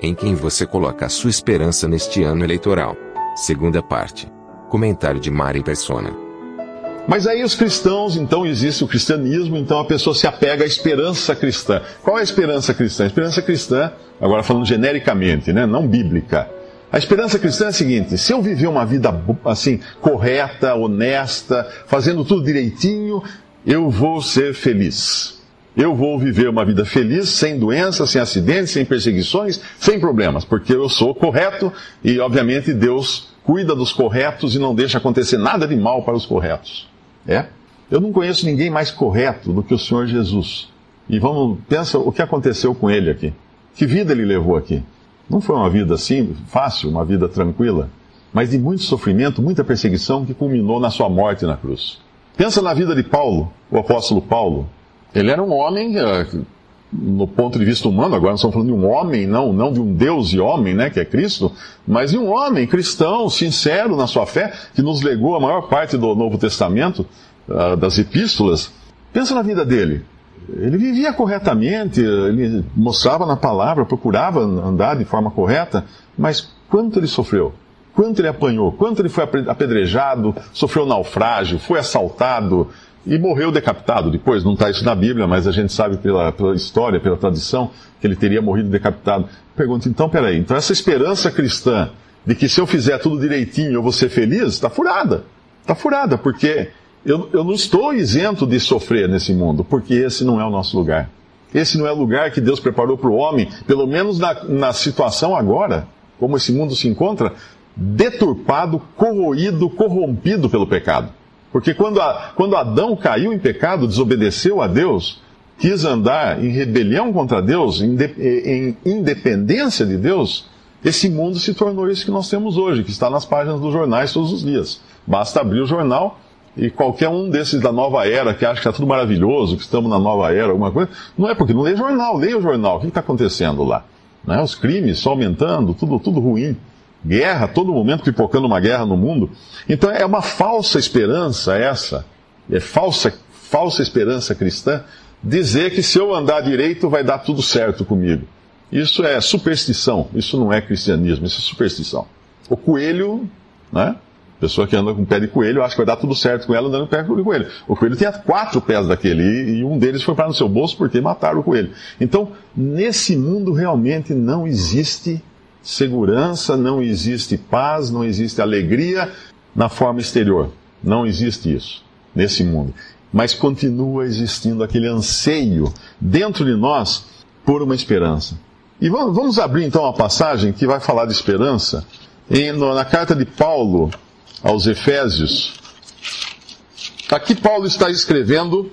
Em quem você coloca a sua esperança neste ano eleitoral? Segunda parte. Comentário de Mari Persona. Mas aí os cristãos, então existe o cristianismo, então a pessoa se apega à esperança cristã. Qual é a esperança cristã? A esperança cristã, agora falando genericamente, né, não bíblica. A esperança cristã é a seguinte: se eu viver uma vida assim correta, honesta, fazendo tudo direitinho, eu vou ser feliz. Eu vou viver uma vida feliz, sem doenças, sem acidentes, sem perseguições, sem problemas, porque eu sou correto e, obviamente, Deus cuida dos corretos e não deixa acontecer nada de mal para os corretos. É? Eu não conheço ninguém mais correto do que o Senhor Jesus. E vamos, pensa o que aconteceu com ele aqui. Que vida ele levou aqui? Não foi uma vida assim, fácil, uma vida tranquila, mas de muito sofrimento, muita perseguição que culminou na sua morte na cruz. Pensa na vida de Paulo, o apóstolo Paulo. Ele era um homem, eh, no ponto de vista humano, agora nós estamos falando de um homem, não, não de um Deus e homem, né, que é Cristo, mas de um homem cristão, sincero na sua fé, que nos legou a maior parte do Novo Testamento, uh, das epístolas. Pensa na vida dele. Ele vivia corretamente, ele mostrava na palavra, procurava andar de forma correta, mas quanto ele sofreu? Quanto ele apanhou? Quanto ele foi apedrejado, sofreu naufrágio, foi assaltado, e morreu decapitado depois. Não está isso na Bíblia, mas a gente sabe pela, pela, história, pela tradição, que ele teria morrido decapitado. Pergunta, então, peraí, então essa esperança cristã de que se eu fizer tudo direitinho eu vou ser feliz, está furada. Está furada, porque eu, eu não estou isento de sofrer nesse mundo, porque esse não é o nosso lugar. Esse não é o lugar que Deus preparou para o homem, pelo menos na, na situação agora, como esse mundo se encontra, deturpado, corroído, corrompido pelo pecado. Porque quando, a, quando Adão caiu em pecado, desobedeceu a Deus, quis andar em rebelião contra Deus, em, em independência de Deus, esse mundo se tornou isso que nós temos hoje, que está nas páginas dos jornais todos os dias. Basta abrir o jornal e qualquer um desses da nova era que acha que está tudo maravilhoso, que estamos na nova era, alguma coisa, não é porque não lê jornal, leia o jornal. O que está acontecendo lá? Né? Os crimes só aumentando, tudo, tudo ruim guerra, todo momento pipocando uma guerra no mundo. Então é uma falsa esperança essa, é falsa, falsa esperança cristã, dizer que se eu andar direito vai dar tudo certo comigo. Isso é superstição, isso não é cristianismo, isso é superstição. O coelho, né? Pessoa que anda com pé de coelho acha que vai dar tudo certo com ela andando com pé de coelho. O coelho tinha quatro pés daquele e, um deles foi para no seu bolso porque mataram o coelho. Então, nesse mundo realmente não existe segurança, não existe paz, não existe alegria na forma exterior. Não existe isso nesse mundo. Mas continua existindo aquele anseio dentro de nós por uma esperança. E vamos, abrir então a passagem que vai falar de esperança na carta de Paulo aos Efésios. Aqui Paulo está escrevendo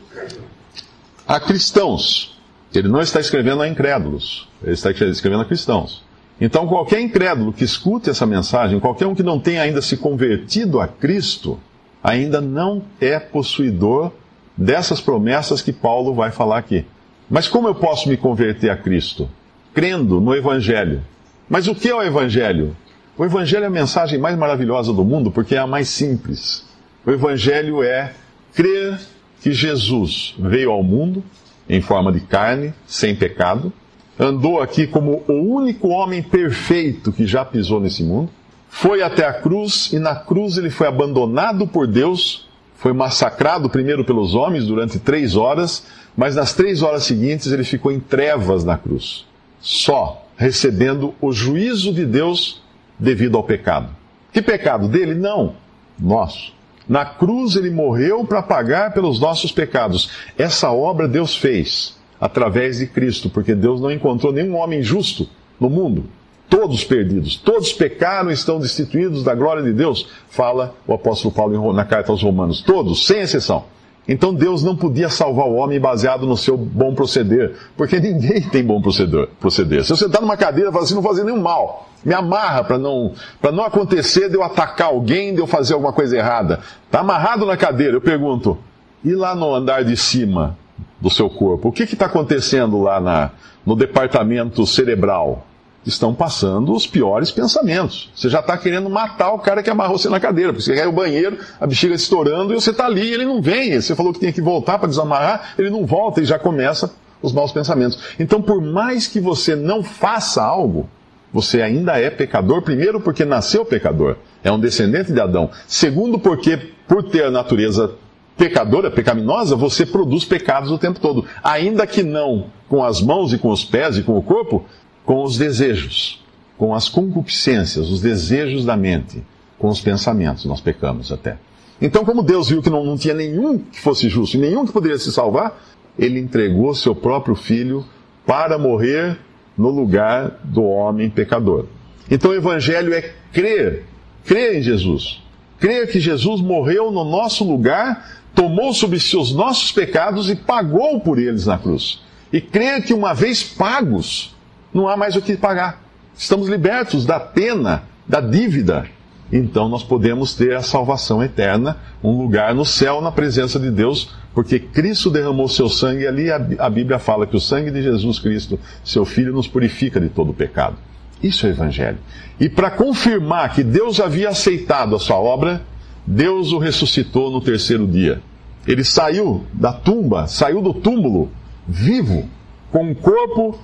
a cristãos. Ele não está escrevendo a incrédulos. Ele está escrevendo a cristãos. Então, qualquer incrédulo que escute essa mensagem, qualquer um que não tenha ainda se convertido a Cristo, ainda não é possuidor dessas promessas que Paulo vai falar aqui. Mas como eu posso me converter a Cristo? Crendo no Evangelho. Mas o que é o Evangelho? O Evangelho é a mensagem mais maravilhosa do mundo porque é a mais simples. O Evangelho é crer que Jesus veio ao mundo em forma de carne, sem pecado andou aqui como o único homem perfeito que já pisou nesse mundo, foi até a cruz e na cruz ele foi abandonado por Deus, foi massacrado primeiro pelos homens durante três horas, mas nas três horas seguintes ele ficou em trevas na cruz, só recebendo o juízo de Deus devido ao pecado. Que pecado dele? Não, nosso. Na cruz ele morreu para pagar pelos nossos pecados. Essa obra Deus fez através de Cristo, porque Deus não encontrou nenhum homem justo no mundo. Todos perdidos, todos pecaram e estão destituídos da glória de Deus, fala o apóstolo Paulo na carta aos Romanos. Todos, sem exceção. Então Deus não podia salvar o homem baseado no seu bom proceder, porque ninguém tem bom proceder. proceder. Se você está numa cadeira e fala assim, não fazer nenhum mal, me amarra para não, não acontecer de eu atacar alguém, de eu fazer alguma coisa errada. Está amarrado na cadeira, eu pergunto, e lá no andar de cima do seu corpo, o que está acontecendo lá na, no departamento cerebral? estão passando os piores pensamentos. Você já está querendo matar o cara que amarrou você na cadeira, porque você quer o banheiro, a bexiga estourando e você está ali e ele não vem. Você falou que tinha que voltar para desamarrar, ele não volta e já começa os maus pensamentos. Então, por mais que você não faça algo, você ainda é pecador, primeiro porque nasceu pecador, é um descendente de Adão. Segundo, porque por ter a natureza pecadora, pecaminosa, você produz pecados o tempo todo. Ainda que não com as mãos e com os pés e com o corpo, com os desejos, com as concupiscências, os desejos da mente, com os pensamentos. Nós pecamos até. Então, como Deus viu que não, não tinha nenhum que fosse justo nenhum que poderia se salvar, ele entregou seu próprio filho para morrer no lugar do homem pecador. Então, o evangelho é crer, crer em Jesus. Crer que Jesus morreu no nosso lugar, tomou sobre si os nossos pecados e pagou por eles na cruz. E crer que uma vez pagos, não há mais o que pagar. Estamos libertos da pena, da dívida. Então nós podemos ter a salvação eterna, um lugar no céu na presença de Deus, porque Cristo derramou seu sangue ali a Bíblia fala que o sangue de Jesus Cristo, seu Filho, nos purifica de todo o pecado. Isso é Evangelho. E para confirmar que Deus havia aceitado a sua obra, Deus o ressuscitou no terceiro dia. Ele saiu da tumba, saiu do túmulo, vivo, com um corpo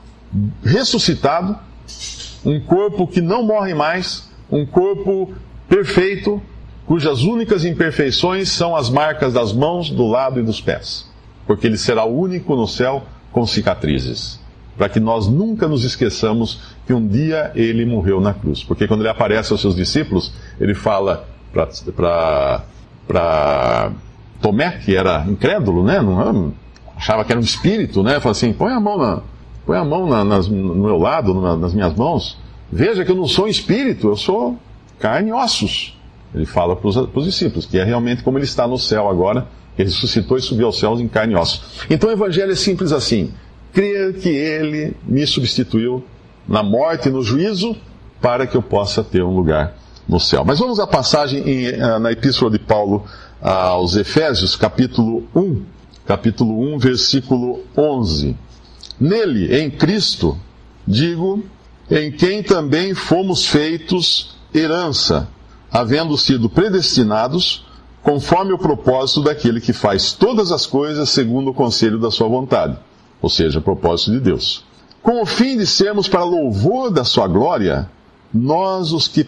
ressuscitado, um corpo que não morre mais, um corpo perfeito, cujas únicas imperfeições são as marcas das mãos, do lado e dos pés. Porque ele será o único no céu com cicatrizes. Para que nós nunca nos esqueçamos que um dia ele morreu na cruz. Porque quando ele aparece aos seus discípulos, ele fala para Tomé, que era incrédulo, né? Não, achava que era um espírito, né? Fala assim: põe a mão na, Põe a mão na, nas, no meu lado, nas minhas mãos. Veja que eu não sou espírito, eu sou carne e ossos. Ele fala para os discípulos, que é realmente como ele está no céu agora. Ele ressuscitou e subiu aos céus em carne e ossos. Então o evangelho é simples assim: crer que ele me substituiu na morte e no juízo para que eu possa ter um lugar no céu. Mas vamos à passagem em, eh, na epístola de Paulo aos Efésios, capítulo 1, capítulo 1, versículo 11. Nele, em Cristo, digo, em quem também fomos feitos herança, havendo sido predestinados, conforme o propósito daquele que faz todas as coisas segundo o conselho da sua vontade, ou seja, propósito de Deus. Com o fim de sermos para louvor da sua glória, nós os que,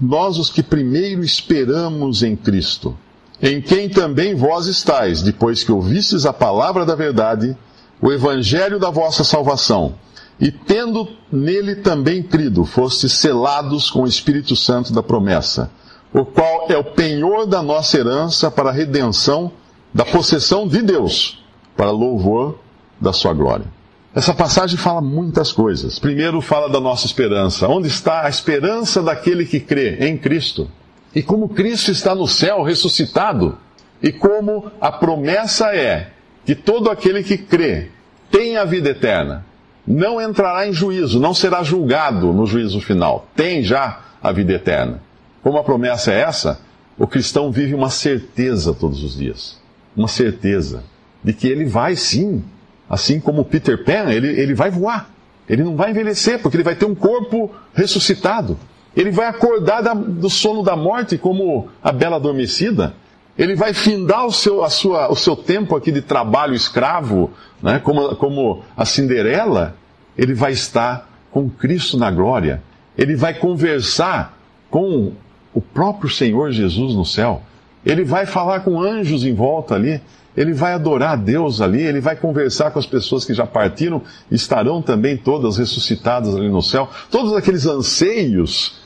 nós os que primeiro esperamos em Cristo, em quem também vós estáis, depois que ouvistes a palavra da verdade, o evangelho da vossa salvação, e tendo nele também crido, fostes selados com o Espírito Santo da promessa, o qual é o penhor da nossa herança para a redenção da possessão de Deus, para louvor da sua glória. Essa passagem fala muitas coisas. Primeiro, fala da nossa esperança. Onde está a esperança daquele que crê em Cristo? E como Cristo está no céu ressuscitado, e como a promessa é que todo aquele que crê tem a vida eterna, não entrará em juízo, não será julgado no juízo final, tem já a vida eterna. Como a promessa é essa, o cristão vive uma certeza todos os dias. Uma certeza de que ele vai sim, assim como Peter Pan, ele, ele vai voar. Ele não vai envelhecer, porque ele vai ter um corpo ressuscitado. Ele vai acordar da, do sono da morte como a bela adormecida. Ele vai findar o seu, a sua, o seu tempo aqui de trabalho escravo, né? como, como a Cinderela. Ele vai estar com Cristo na glória. Ele vai conversar com o próprio Senhor Jesus no céu. Ele vai falar com anjos em volta ali. Ele vai adorar a Deus ali. Ele vai conversar com as pessoas que já partiram. Estarão também todas ressuscitadas ali no céu. Todos aqueles anseios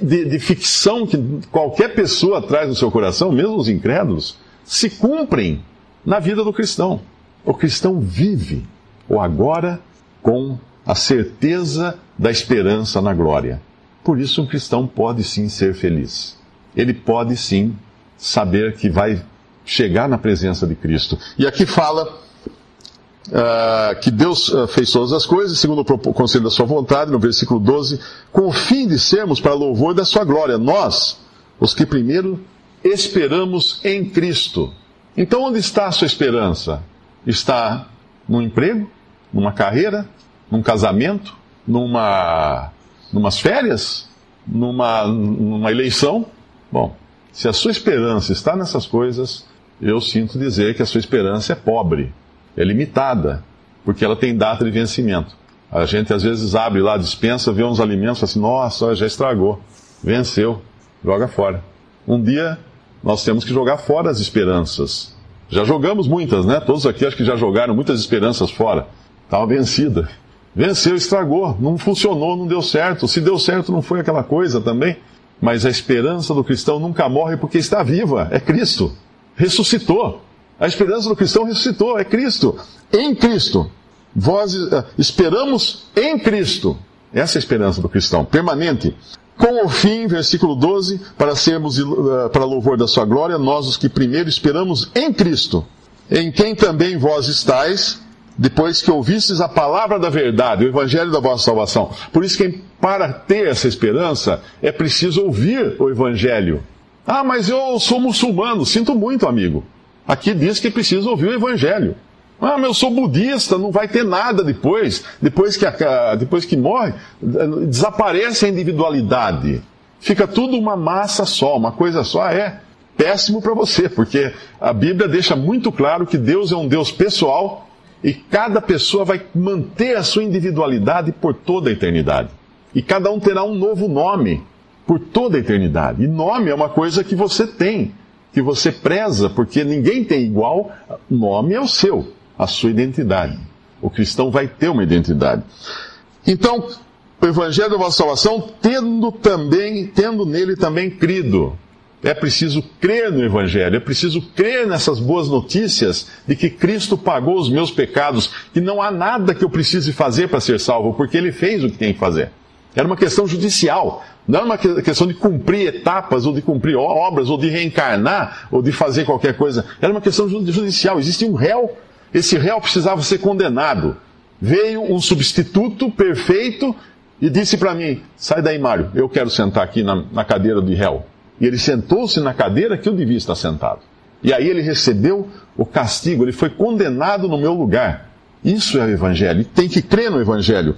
de, de ficção que qualquer pessoa traz no seu coração, mesmo os incrédulos, se cumprem na vida do cristão. O cristão vive o agora com a certeza da esperança na glória. Por isso, um cristão pode sim ser feliz. Ele pode sim saber que vai chegar na presença de Cristo. E aqui fala Uh, que Deus uh, fez todas as coisas, segundo o conselho da sua vontade, no versículo 12, com o fim de sermos para louvor da sua glória. Nós, os que primeiro esperamos em Cristo. Então, onde está a sua esperança? Está num emprego? Numa carreira? Num casamento? Numa, numas férias? Numa, numa eleição? Bom, se a sua esperança está nessas coisas, eu sinto dizer que a sua esperança é pobre é limitada, porque ela tem data de vencimento. A gente às vezes abre lá a dispensa, vê uns alimentos e fala assim, nossa, já estragou, venceu, joga fora. Um dia nós temos que jogar fora as esperanças. Já jogamos muitas, né? Todos aqui acho que já jogaram muitas esperanças fora. Estava vencida. Venceu, estragou, não funcionou, não deu certo. Se deu certo, não foi aquela coisa também. Mas a esperança do cristão nunca morre porque está viva, é Cristo. Ressuscitou. A esperança do cristão ressuscitou, é Cristo. Em Cristo. Vós uh, esperamos em Cristo. Essa é a esperança do cristão, permanente. Com o fim, versículo 12, para sermos uh, para louvor da sua glória, nós os que primeiro esperamos em Cristo, em quem também vós estáis, depois que ouvistes a palavra da verdade, o evangelho da vossa salvação. Por isso que para ter essa esperança é preciso ouvir o evangelho. Ah, mas eu sou muçulmano, sinto muito, amigo. Aqui diz que precisa ouvir o Evangelho. Ah, mas eu sou budista, não vai ter nada depois. Depois que, depois que morre, desaparece a individualidade. Fica tudo uma massa só, uma coisa só. É péssimo para você, porque a Bíblia deixa muito claro que Deus é um Deus pessoal e cada pessoa vai manter a sua individualidade por toda a eternidade. E cada um terá um novo nome por toda a eternidade. E nome é uma coisa que você tem que você preza, porque ninguém tem igual, nome é o seu, a sua identidade. O cristão vai ter uma identidade. Então, o Evangelho da vossa salvação, tendo também, tendo nele também crido. É preciso crer no Evangelho, é preciso crer nessas boas notícias de que Cristo pagou os meus pecados, que não há nada que eu precise fazer para ser salvo, porque Ele fez o que tem que fazer. Era uma questão judicial. Não era uma questão de cumprir etapas, ou de cumprir obras, ou de reencarnar, ou de fazer qualquer coisa. Era uma questão judicial. Existia um réu. Esse réu precisava ser condenado. Veio um substituto perfeito e disse para mim: sai daí, Mário, eu quero sentar aqui na, na cadeira de réu. E ele sentou-se na cadeira que eu devia estar sentado. E aí ele recebeu o castigo, ele foi condenado no meu lugar. Isso é o Evangelho. Tem que crer no Evangelho.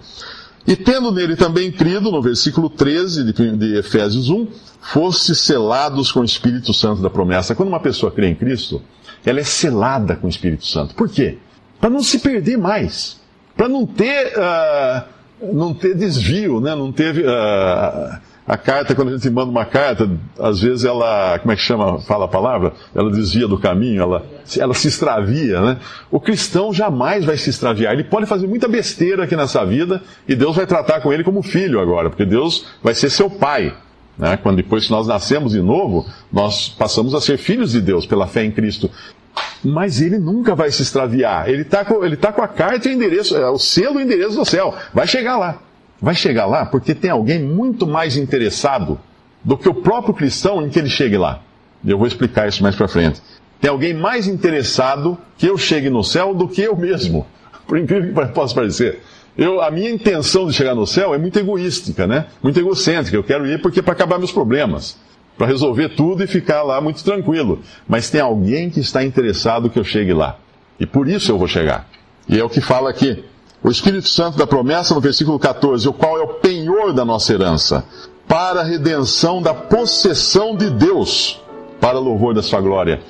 E tendo nele também crido, no versículo 13 de, Efésios 1, fosse selados com o Espírito Santo da promessa. Quando uma pessoa crê em Cristo, ela é selada com o Espírito Santo. Por quê? Para não se perder mais. Para não ter, uh, não ter desvio, né? não ter uh, a carta, quando a gente manda uma carta, às vezes ela, como é que chama, fala a palavra? Ela desvia do caminho, ela, ela se extravia, né? O cristão jamais vai se extraviar. Ele pode fazer muita besteira aqui nessa vida e Deus vai tratar com ele como filho agora, porque Deus vai ser seu pai. Né? Quando depois que nós nascemos de novo, nós passamos a ser filhos de Deus pela fé em Cristo. Mas ele nunca vai se extraviar. Ele está com, ele tá com a carta e o endereço, é, o selo e o endereço do céu. Vai chegar lá vai chegar lá porque tem alguém muito mais interessado do que o próprio cristão em que ele chegue lá. Eu vou explicar isso mais para frente. Tem alguém mais interessado que eu chegue no céu do que eu mesmo. Por incrível que possa parecer. Eu, a minha intenção de chegar no céu é muito egoística, né? Muito egocêntrica. Eu quero ir porque é para acabar meus problemas, para resolver tudo e ficar lá muito tranquilo. Mas tem alguém que está interessado que eu chegue lá. E por isso eu vou chegar. E é o que fala aqui o Espírito Santo da promessa, no versículo 14, o qual é o penhor da nossa herança, para a redenção da possessão de Deus, para louvor da sua glória.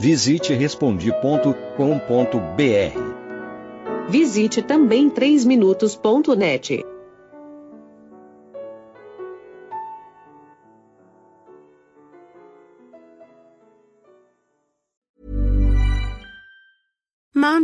Visite respondi.com.br. Visite também 3minutos.net.